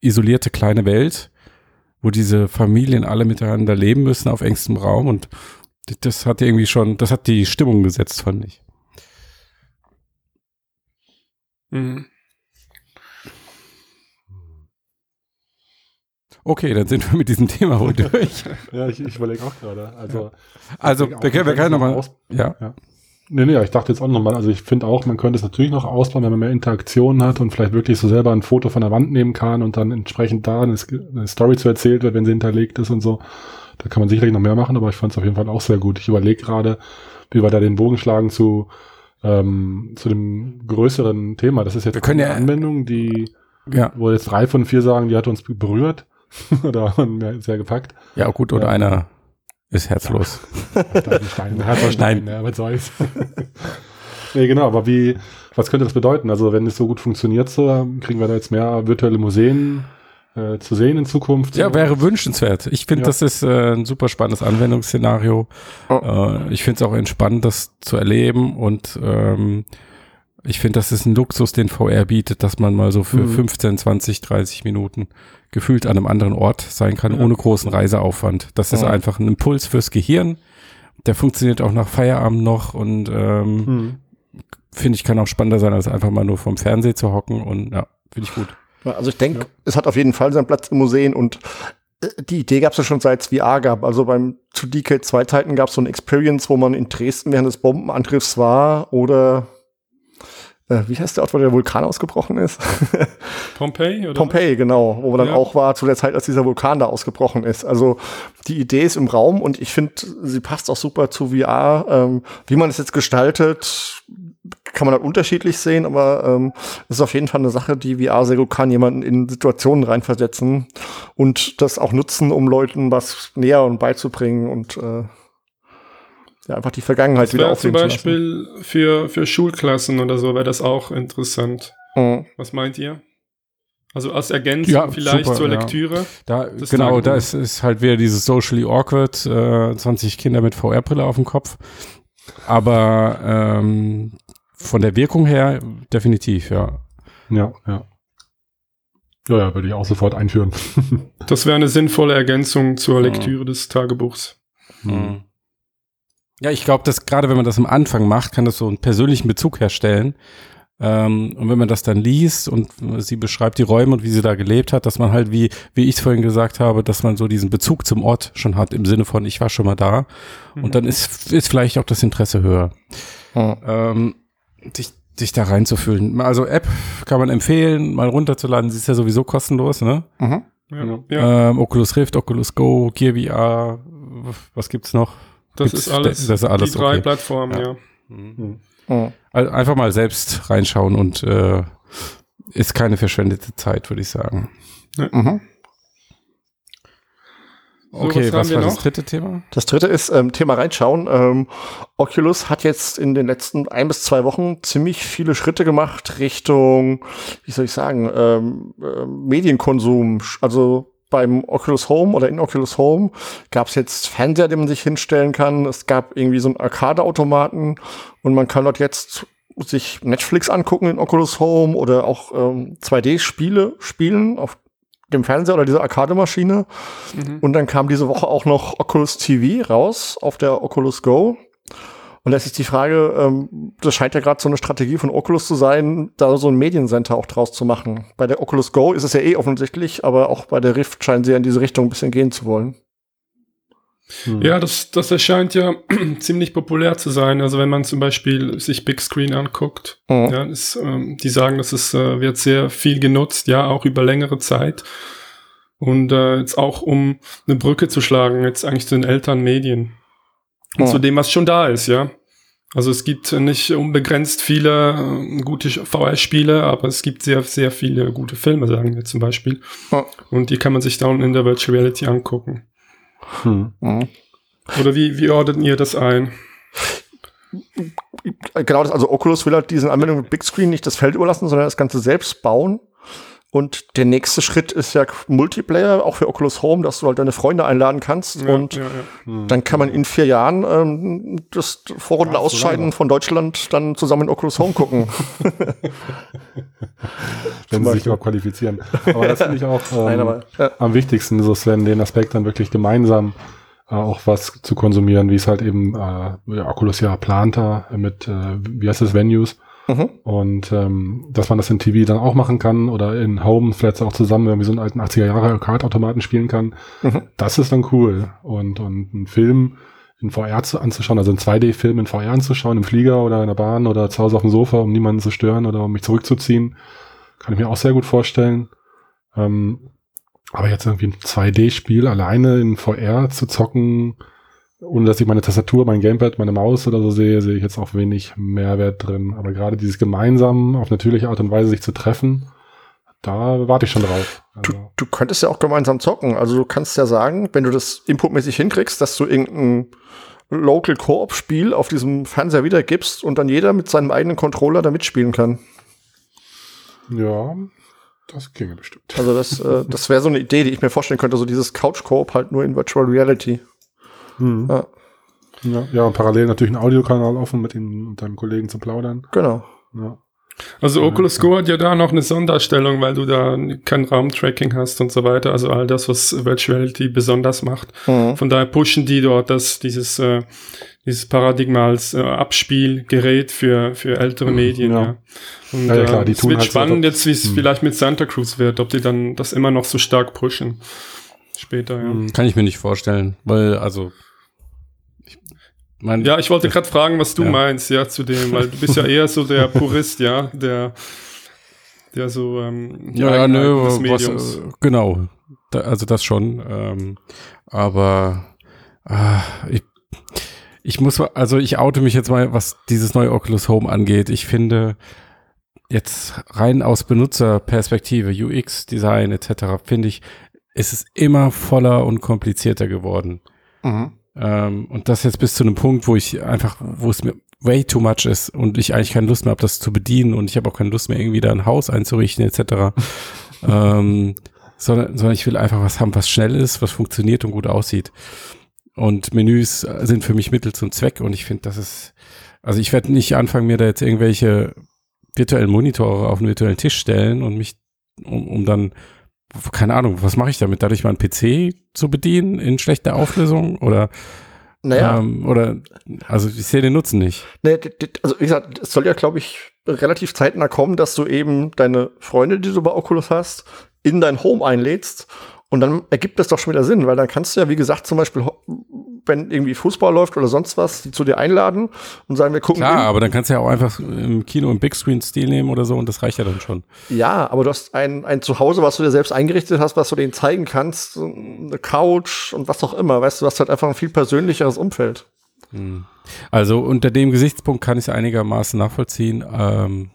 isolierte kleine Welt, wo diese Familien alle miteinander leben müssen auf engstem Raum. Und das hat irgendwie schon, das hat die Stimmung gesetzt, fand ich. Mhm. Okay, dann sind wir mit diesem Thema wohl durch. Ja, ich, ich überlege auch gerade. Also, Also, wir können, wir können nochmal, aus- ja, Nee, nee, ich dachte jetzt auch nochmal, also ich finde auch, man könnte es natürlich noch ausbauen, wenn man mehr Interaktion hat und vielleicht wirklich so selber ein Foto von der Wand nehmen kann und dann entsprechend da eine, eine Story zu erzählt wird, wenn sie hinterlegt ist und so. Da kann man sicherlich noch mehr machen, aber ich fand es auf jeden Fall auch sehr gut. Ich überlege gerade, wie wir da den Bogen schlagen zu, ähm, zu dem größeren Thema. Das ist jetzt Wir können eine ja- Anwendung, die, ja, wo jetzt drei von vier sagen, die hat uns berührt oder sehr gepackt. ja, gut, und Ja. einer ist herzlos. Ist ein Stein, hat ein Stein, ja, was soll's. nee, genau, aber wie, was könnte das bedeuten? Also, wenn es so gut funktioniert, so, kriegen wir da jetzt mehr virtuelle Museen äh, zu sehen in Zukunft? Ja, wäre wünschenswert. Ich finde, Ja. das ist äh, ein super spannendes Anwendungsszenario. Äh, ich finde es auch entspannt, das zu erleben und ähm, ich finde, das ist ein Luxus, den VR bietet, dass man mal so für Mhm. 15, 20, 30 Minuten gefühlt an einem anderen Ort sein kann, Ja. ohne großen Reiseaufwand. Das ist Ja. einfach ein Impuls fürs Gehirn. Der funktioniert auch nach Feierabend noch und ähm, Hm. finde ich, kann auch spannender sein, als einfach mal nur vom Fernseher zu hocken und ja, finde ich gut. Also ich denke, Ja. es hat auf jeden Fall seinen Platz in Museen und äh, die Idee gab es ja schon seit es VR gab. Also beim zu DK2 Zeiten gab es so ein Experience, wo man in Dresden während des Bombenangriffs war oder äh, wie heißt der Ort, wo der Vulkan ausgebrochen ist? Pompeii? Oder Pompeii, genau, wo man dann Ja. auch war zu der Zeit, als dieser Vulkan da ausgebrochen ist. Also die Idee ist im Raum und ich finde, sie passt auch super zu VR. Ähm, wie man es jetzt gestaltet, kann man dann unterschiedlich sehen, aber ähm, es ist auf jeden Fall eine Sache, die VR sehr gut kann, jemanden in Situationen reinversetzen und das auch nutzen, um Leuten was näher und beizubringen und äh, ja, einfach die Vergangenheit Das wieder wäre zum zu. Beispiel für, für Schulklassen oder so wäre das auch interessant. Mhm. Was meint ihr? Also als Ergänzung Ja, vielleicht super, zur ja. Lektüre. Da, Das genau, Tagebuch. da ist, ist halt wieder dieses socially awkward, äh, 20 Kinder mit VR-Brille auf dem Kopf. Aber ähm, von der Wirkung her definitiv, ja. Ja, ja. Ja, ja, würde ich auch sofort einführen. Das wäre eine sinnvolle Ergänzung zur Mhm. Lektüre des Tagebuchs. Mhm. Ja, ich glaube, dass gerade wenn man das am Anfang macht, kann das so einen persönlichen Bezug herstellen. Ähm, und wenn man das dann liest und sie beschreibt die Räume und wie sie da gelebt hat, dass man halt, wie, wie ich es vorhin gesagt habe, dass man so diesen Bezug zum Ort schon hat, im Sinne von, ich war schon mal da. Und dann ist, ist vielleicht auch das Interesse höher. Mhm. ähm, sich, sich da reinzufühlen. Also App kann man empfehlen, mal runterzuladen. Sie ist ja sowieso kostenlos, ne? Mhm. Ja. Ähm, Oculus Rift, Oculus Go, Gear VR, was gibt's noch? Das ist alles, das ist alles die drei okay. Plattformen, Ja. ja. Hm. Mhm. Also einfach mal selbst reinschauen und äh, ist keine verschwendete Zeit, würde ich sagen. Mhm. So, Okay, was was, war das noch? dritte Thema? Das dritte ist ähm, Thema reinschauen. Ähm, Oculus hat jetzt in den letzten ein bis zwei Wochen ziemlich viele Schritte gemacht Richtung, wie soll ich sagen, ähm, äh, Medienkonsum. Also beim Oculus Home oder in Oculus Home gab es jetzt Fernseher, den man sich hinstellen kann. Es gab irgendwie so einen Arcade-Automaten und man kann dort jetzt sich Netflix angucken in Oculus Home oder auch ähm, 2D-Spiele spielen auf dem Fernseher oder dieser Arcade-Maschine. Mhm. Und dann kam diese Woche auch noch Oculus TV raus auf der Oculus Go. Und das ist die Frage, ähm, das scheint ja gerade so eine Strategie von Oculus zu sein, da so ein Mediencenter auch draus zu machen. Bei der Oculus Go ist es ja eh offensichtlich, aber auch bei der Rift scheinen sie ja in diese Richtung ein bisschen gehen zu wollen. Hm. Ja, das, das erscheint ja ziemlich populär zu sein. Also wenn man zum Beispiel sich Big Screen anguckt, Mhm. ja, ist, ähm, die sagen, dass es äh, wird sehr viel genutzt, ja, auch über längere Zeit. Und äh, jetzt auch um eine Brücke zu schlagen, jetzt eigentlich zu den älteren Mhm. zu dem, was schon da ist, ja. Also es gibt nicht unbegrenzt viele äh, gute VR-Spiele, aber es gibt sehr, sehr viele gute Filme, sagen wir zum Beispiel. Ja. Und die kann man sich dann in der Virtual Reality angucken. Hm. Mhm. Oder wie, wie ordnet ihr das ein? Genau das, also Oculus will halt diesen Anwendungen mit Big Screen nicht das Feld überlassen, sondern das Ganze selbst bauen. Und der nächste Schritt ist ja Multiplayer, auch für Oculus Home, dass du halt deine Freunde einladen kannst. Ja, und ja, ja. Hm. dann kann man in vier Jahren ähm, das Vorrunden so ausscheiden lange. von Deutschland dann zusammen in Oculus Home gucken. Wenn sie sich überhaupt qualifizieren. Aber das finde ich auch ähm, Nein, aber ja. am wichtigsten, so Sven, den Aspekt dann wirklich gemeinsam äh, auch was zu konsumieren, wie es halt eben äh, ja, Oculus ja plant da mit, äh, wie heißt das, Venues. Mhm. Und ähm, dass man das in TV dann auch machen kann oder in Home vielleicht auch zusammen irgendwie so einen alten 80er Jahre Kartautomaten spielen kann, Mhm. das ist dann cool. Und, und einen Film in VR zu, anzuschauen, also einen 2D-Film in VR anzuschauen, im Flieger oder in der Bahn oder zu Hause auf dem Sofa, um niemanden zu stören oder um mich zurückzuziehen, kann ich mir auch sehr gut vorstellen. Ähm, aber jetzt irgendwie ein 2D-Spiel alleine in VR zu zocken, ohne dass ich meine Tastatur, mein Gamepad, meine Maus oder so sehe, sehe ich jetzt auch wenig Mehrwert drin. Aber gerade dieses gemeinsam auf natürliche Art und Weise sich zu treffen, da warte ich schon drauf. Du, Also, du könntest ja auch gemeinsam zocken. Also du kannst ja sagen, wenn du das inputmäßig hinkriegst, dass du irgendein Local Koop-Spiel auf diesem Fernseher wiedergibst und dann jeder mit seinem eigenen Controller da mitspielen kann. ja, das ginge bestimmt. Also das, äh, das wäre so eine Idee, die ich mir vorstellen könnte, so dieses Couch-Koop halt nur in Virtual Reality. Hm. Ja. Ja, ja, und parallel natürlich einen Audiokanal offen mit ihm und deinem Kollegen zu plaudern. Genau. Ja. Also Oculus ja. Go hat ja da noch eine Sonderstellung, weil du da kein Raumtracking hast und so weiter. Also all das, was Virtual Reality besonders macht. Mhm. Von daher pushen die dort das, dieses, äh, dieses Paradigma als äh, Abspielgerät für, für ältere Medien. ja. Ja. Und Ja, ja, klar, die es tun wird halt so, spannend ob- jetzt, wie es Hm. vielleicht mit Santa Cruz wird, ob die dann das immer noch so stark pushen. Später, ja. Mhm. Kann ich mir nicht vorstellen, weil, also, mein, Ja, ich wollte gerade fragen, was du Ja. meinst, ja, zu dem, weil du bist ja eher so der Purist, ja, der, der so, ähm, ja, ja, nö, des was, Mediums. äh, genau, da, also das schon, ähm, aber ah, ich, ich muss, also ich oute mich jetzt mal, was dieses neue Oculus Home angeht. Ich finde jetzt rein aus Benutzerperspektive, UX, Design etc., finde ich, ist es immer voller und komplizierter geworden. Mhm. Ähm, und das jetzt bis zu einem Punkt, wo ich einfach, wo es mir way too much ist und ich eigentlich keine Lust mehr habe, das zu bedienen und ich habe auch keine Lust mehr, irgendwie da ein Haus einzurichten, etc. ähm, sondern, sondern ich will einfach was haben, was schnell ist, was funktioniert und gut aussieht. Und Menüs sind für mich Mittel zum Zweck und ich finde, das ist, also ich werde nicht anfangen, mir da jetzt irgendwelche virtuellen Monitore auf einen virtuellen Tisch stellen und mich, um, um dann, keine Ahnung, was mache ich damit? Dadurch mal einen PC zu bedienen in schlechter Auflösung oder Naja, ähm, oder also ich sehe den Nutzen nicht. ne, d- also wie gesagt, es soll ja, glaube ich, relativ zeitnah kommen, dass du eben deine Freunde, die du bei Oculus hast, in dein Home einlädst. Und dann ergibt das doch schon wieder Sinn, weil dann kannst du ja, wie gesagt, zum Beispiel, wenn irgendwie Fußball läuft oder sonst was, die zu dir einladen und sagen, wir gucken. Klar, aber dann kannst du ja auch einfach im Kino im Big Screen Stil nehmen oder so und das reicht ja dann schon. Ja, aber du hast ein, ein Zuhause, was du dir selbst eingerichtet hast, was du denen zeigen kannst, eine Couch und was auch immer. Weißt du, du hast halt einfach ein viel persönlicheres Umfeld. Hm. Also unter dem Gesichtspunkt kann ich es einigermaßen nachvollziehen. Ähm,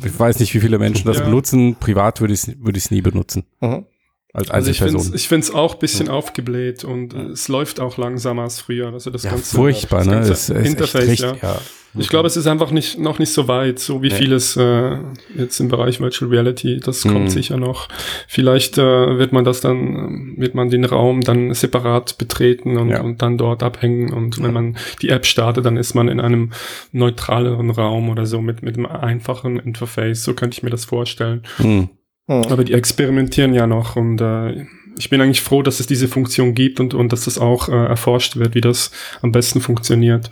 ich weiß nicht, wie viele Menschen das Ja. benutzen. Privat würde ich es würde ich's nie benutzen. Mhm. Als Also ich finde Einzelperson. es auch ein bisschen aufgebläht und äh, es läuft auch langsamer als früher. Also das ja, ganze, furchtbar, das ne? ganze Es, es echt Interface, richtig, ja. ja. Ich glaube, es ist einfach nicht, noch nicht so weit, so wie vieles äh, jetzt im Bereich Virtual Reality. Das Mhm. kommt sicher noch. Vielleicht äh, wird man das dann, wird man den Raum dann separat betreten und, Ja. und dann dort abhängen. Und wenn man die App startet, dann ist man in einem neutraleren Raum oder so mit, mit einem einfachen Interface. So könnte ich mir das vorstellen. Hm. Hm. Aber die experimentieren ja noch und äh, ich bin eigentlich froh, dass es diese Funktion gibt und, und dass das auch äh, erforscht wird, wie das am besten funktioniert.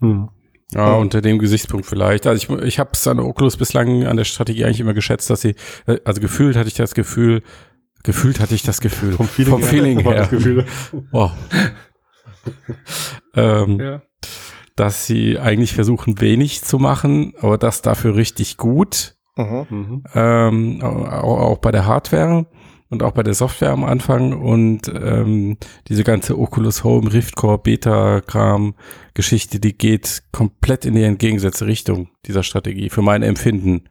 Hm. Ja, Mhm. unter dem Gesichtspunkt vielleicht. Also ich, ich habe es an Oculus bislang an der Strategie eigentlich immer geschätzt, dass sie, äh, also gefühlt hatte ich das Gefühl, gefühlt hatte ich das Gefühl. Vom Feeling Vom her. Feeling her. Gefühl. Oh. ähm, Ja. Dass sie eigentlich versuchen, wenig zu machen, aber das dafür richtig gut. Mhm. Mhm. ähm, auch, auch bei der Hardware und auch bei der Software am Anfang und ähm, diese ganze Oculus Home, Rift Core, Beta-Kram, Geschichte, die geht komplett in die entgegengesetzte Richtung dieser Strategie, für mein Empfinden.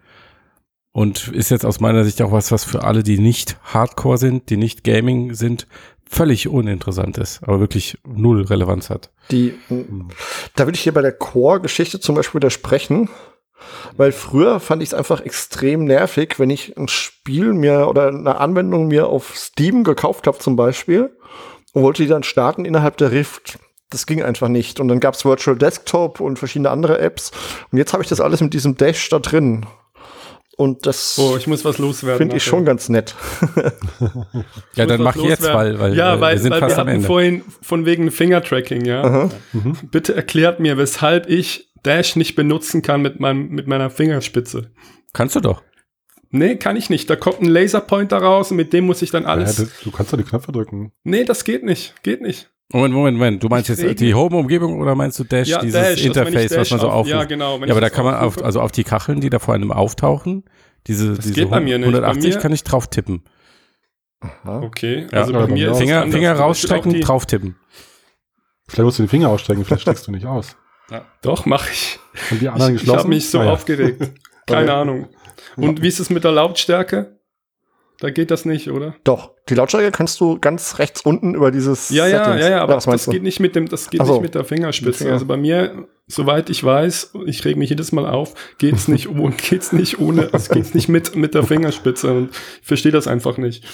Und ist jetzt aus meiner Sicht auch was, was für alle, die nicht Hardcore sind, die nicht Gaming sind, völlig uninteressant ist, aber wirklich null Relevanz hat. Die, da würde ich hier bei der Core-Geschichte zum Beispiel widersprechen. Weil früher fand ich es einfach extrem nervig, wenn ich ein Spiel mir oder eine Anwendung mir auf Steam gekauft habe zum Beispiel und wollte die dann starten innerhalb der Rift. Das ging einfach nicht. Und dann gab es Virtual Desktop und verschiedene andere Apps. Und jetzt habe ich das alles mit diesem Dash da drin. Und das Oh, ich muss was loswerden. finde ich schon ganz nett. Ja, dann mach jetzt, loswerden. weil, weil ja, äh, weil, wir sind weil fast wir am hatten Ende. vorhin von wegen Fingertracking, ja. Aha. Bitte erklärt mir, weshalb ich Dash nicht benutzen kann mit, meinem, mit meiner Fingerspitze. Kannst du doch. Nee, kann ich nicht. Da kommt ein Laserpointer raus und mit dem muss ich dann Ja, alles. das, du kannst doch die Knöpfe drücken. nee, das geht nicht. Geht nicht. Moment, Moment, Moment. Du meinst Ich jetzt die Home-Umgebung oder meinst du Dash, dieses dass wenn ich Interface, was Dash man so auf- aufruft? Ja, genau. Ja, aber da das kann man auf, also auf die Kacheln, die da vor einem auftauchen, diese, diese geht bei mir nicht. Bei 180 mir- kann ich drauf tippen. Okay, Ja, also aber bei mir es Finger. Finger rausstrecken, drauf tippen. Vielleicht musst du den Finger ausstrecken, vielleicht steckst du nicht aus. Doch, mache ich. Und die anderen Ich, ich geschlossen. habe mich so Naja. aufgeregt. Keine Ahnung. Und wie ist es mit der Lautstärke? Da geht das nicht, oder? Doch, die Lautstärke kannst du ganz rechts unten über dieses Ja, ja, Settings. ja, ja, aber das geht nicht mit dem, das geht so. nicht mit der Fingerspitze. Finger. Also bei mir, soweit ich weiß, ich reg mich jedes Mal auf, geht's nicht, ohne, geht's nicht ohne, es geht's nicht mit, mit der Fingerspitze und ich verstehe das einfach nicht.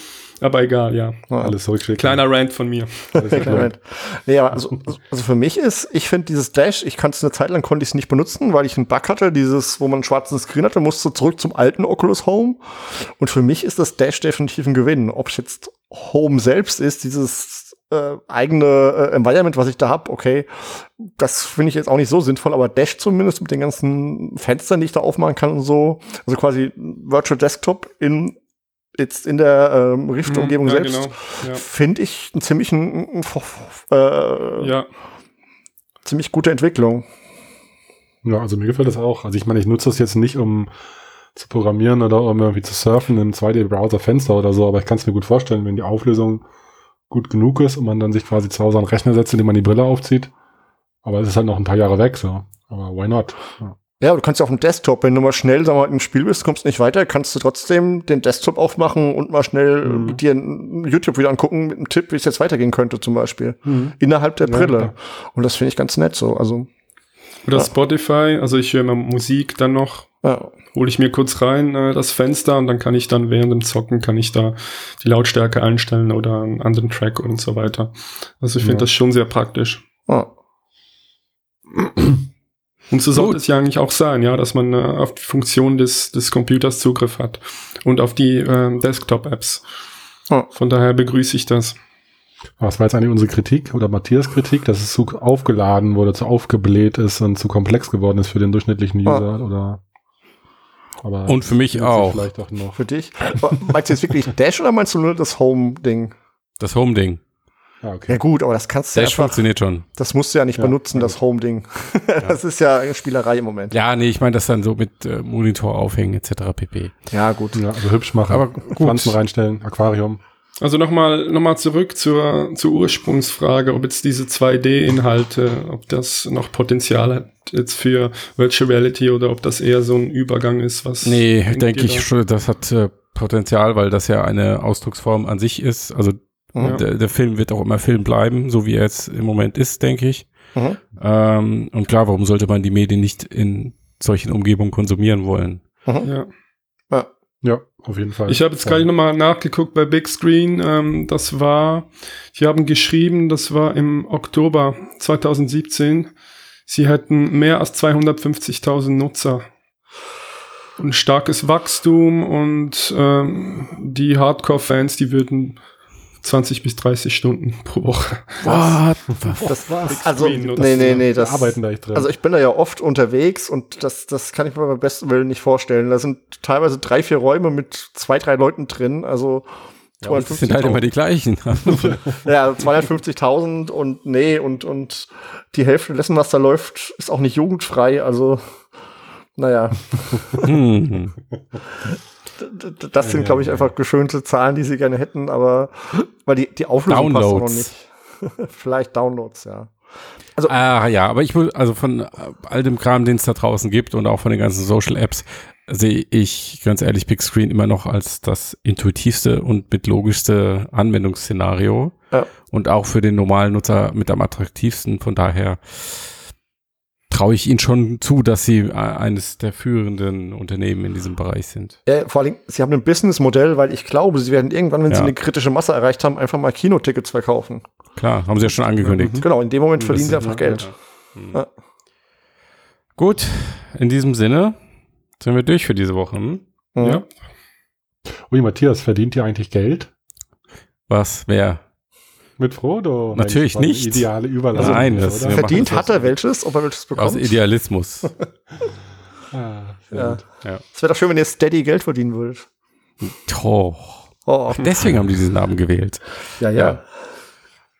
Aber egal, ja. Ja. Alles zurückschicken. Kleiner Rant von mir. Kleiner. Moment. Nee, aber also, also für mich ist, ich finde dieses Dash, ich kann es eine Zeit lang konnte ich es nicht benutzen, weil ich einen Bug hatte, dieses, wo man einen schwarzen Screen hatte, musste zurück zum alten Oculus Home. Und für mich ist das Dash definitiv ein Gewinn. Ob es jetzt Home selbst ist, dieses äh, eigene äh, Environment, was ich da hab, okay, das finde ich jetzt auch nicht so sinnvoll, aber Dash zumindest mit den ganzen Fenstern, die ich da aufmachen kann und so, also quasi Virtual Desktop in jetzt in der ähm, Rift-Umgebung Ja, selbst, genau. Ja. finde ich einen ziemlichen äh, ja. ziemlich gute Entwicklung. Ja, also mir gefällt das auch. Also ich meine, ich nutze das jetzt nicht, um zu programmieren oder um irgendwie zu surfen im 2D-Browser-Fenster oder so, aber ich kann es mir gut vorstellen, wenn die Auflösung gut genug ist und man dann sich quasi zu Hause an den Rechner setzt, indem man die Brille aufzieht. Aber es ist halt noch ein paar Jahre weg, so. Aber why not? Ja. Ja, du kannst ja auf dem Desktop, wenn du mal schnell sag mal, im Spiel bist, kommst nicht weiter, kannst du trotzdem den Desktop aufmachen und mal schnell Mhm. mit dir ein YouTube wieder angucken mit einem Tipp, wie es jetzt weitergehen könnte, zum Beispiel. Innerhalb der Ja, Brille. klar. und das finde ich ganz nett so. Also, Oder Ja. Spotify, also ich höre immer Musik dann noch, ja. hole ich mir kurz rein äh, das Fenster und dann kann ich dann während dem Zocken kann ich da die Lautstärke einstellen oder einen anderen Track und so weiter. Also ich finde Ja. das schon sehr praktisch. ja. Und so sollte es ja eigentlich auch sein, ja, dass man äh, auf die Funktion des, des Computers Zugriff hat und auf die ähm, Desktop-Apps. Ja. Von daher begrüße ich das. Was war jetzt eigentlich unsere Kritik oder Matthias Kritik, dass es zu aufgeladen wurde, zu aufgebläht ist und zu komplex geworden ist für den durchschnittlichen. User oder aber Und für mich auch. Vielleicht auch noch. Für dich. Meinst du jetzt wirklich Dash oder meinst du nur das Home-Ding? Das Home-Ding. Ja, okay. Ja gut, aber das kannst du Dash einfach, funktioniert schon. das musst du ja nicht Ja, benutzen, ja das Home-Ding. das ist ja eine Spielerei im Moment. Ja, nee, ich meine das dann so mit äh, Monitor aufhängen etc. pp. Ja, gut. Ja, also hübsch machen. Aber gut. Pflanzen reinstellen, Aquarium. Also nochmal noch mal zurück zur, zur Ursprungsfrage, ob jetzt diese 2D-Inhalte, ob das noch Potenzial hat jetzt für Virtual Reality oder ob das eher so ein Übergang ist, was. Nee, denke ich da? schon, das hat äh, Potenzial, weil das ja eine Ausdrucksform an sich ist. Also Mhm. der, der Film wird auch immer Film bleiben, so wie er jetzt im Moment ist, denke ich. Mhm. Ähm, und klar, warum sollte man die Medien nicht in solchen Umgebungen konsumieren wollen? Ja. Ja, auf jeden Fall. Ich habe jetzt gerade nochmal nachgeguckt bei Big Screen. Ähm, das war, die haben geschrieben, das war im Oktober 2017. Sie hätten mehr als 250.000 Nutzer. Und starkes Wachstum und ähm, die Hardcore-Fans, die würden 20 bis 30 Stunden pro Woche. What? Das war's. Also, nee, nee, nee, das, arbeiten da drin. also ich bin da ja oft unterwegs und das, das kann ich mir beim besten Willen nicht vorstellen. Da sind teilweise drei, vier Räume mit zwei, drei Leuten drin, also Ja, das sind halt immer die gleichen. Ja, 250.000 und nee, und, und die Hälfte dessen, was da läuft, ist auch nicht jugendfrei. Also, naja, Hm. das sind, glaube ich, einfach geschönte Zahlen, die sie gerne hätten, aber weil die, die Auflösung passt auch noch Downloads. nicht. Vielleicht Downloads, ja. Ah ja, aber ich will, also von äh, all dem Kram, den es da draußen gibt und auch von den ganzen Social Apps, sehe ich ganz ehrlich Big Screen immer noch als das intuitivste und mitlogischste Anwendungsszenario. Ja. Und auch für den normalen Nutzer mit am attraktivsten. Von daher traue ich ihnen schon zu, dass sie äh, eines der führenden Unternehmen in diesem Bereich sind. Ja, vor allem, sie haben ein Businessmodell, weil ich glaube, sie werden irgendwann, wenn sie Ja. eine kritische Masse erreicht haben, einfach mal Kinotickets verkaufen. Klar, haben sie ja schon angekündigt. Genau, in dem Moment verdienen Das- sie einfach Geld. Ja. Gut, in diesem Sinne sind wir durch für diese Woche. Hm? Mhm. Ja. Ui, Matthias, verdient ihr eigentlich Geld? Was, wer? Mit Frodo? Natürlich die nicht. Ideale Überleitung. Nein, das- oder? Verdient hat er welches, ob er welches Aus bekommt. Idealismus. Ah, Ja. ja. Es wäre doch schön, wenn ihr steady Geld verdienen würdet. Oh. Oh, Deswegen haben die diesen Namen gewählt. ja, ja.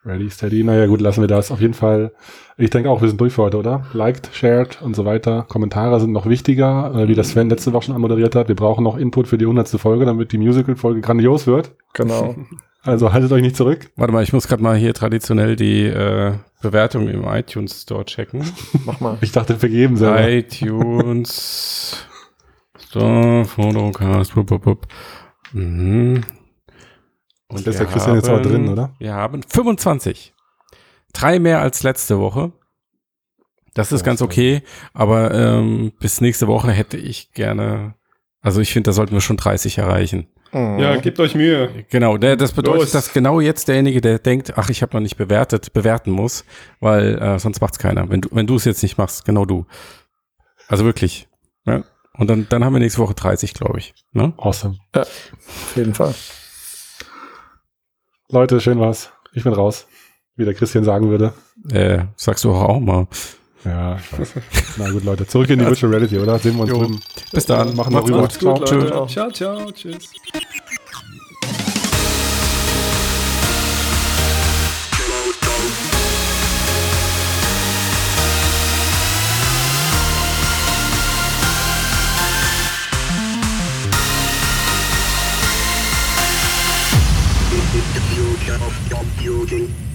Ready, steady. Naja, gut, lassen wir das. Auf jeden Fall. Ich denke auch, wir sind durch für heute, oder? Liked, shared und so weiter. Kommentare sind noch wichtiger, äh, wie das Sven letzte Woche schon anmoderiert hat. Wir brauchen noch Input für die 100. Folge, damit die Musical-Folge grandios wird. Genau. Also haltet euch nicht zurück. Warte mal, ich muss gerade mal hier traditionell die äh, Bewertung im iTunes Store checken. Mach mal. Ich dachte, vergeben selber. iTunes Store, Photocast, bup, bup, bup. Mhm. Und das ist der Christian jetzt auch drin, oder? Wir haben 25. Drei mehr als letzte Woche. Das ist Oh, ganz okay, aber ähm, bis nächste Woche hätte ich gerne, also ich finde, da sollten wir schon 30 erreichen. Mhm. ja, gebt euch Mühe. Genau, das bedeutet, Los. dass genau jetzt derjenige, der denkt, ach, ich habe noch nicht bewertet, bewerten muss, weil äh, sonst macht's keiner. Wenn du, wenn du es jetzt nicht machst, genau du. Also wirklich. Ja? Und dann, dann haben wir nächste Woche 30, glaube ich. Ne? Awesome. Auf jeden Fall. Leute, schön war's. Ich bin raus. Wie der Christian sagen würde. Äh, sagst du auch mal. Ja, ich weiß. Na gut, Leute. Zurück in die Virtual Reality, oder? Sehen wir uns Jo. drüben. Bis dann. Machen wir rüber. gut. Ciao. Leute. Ciao, ciao. Tschüss. Stop computing.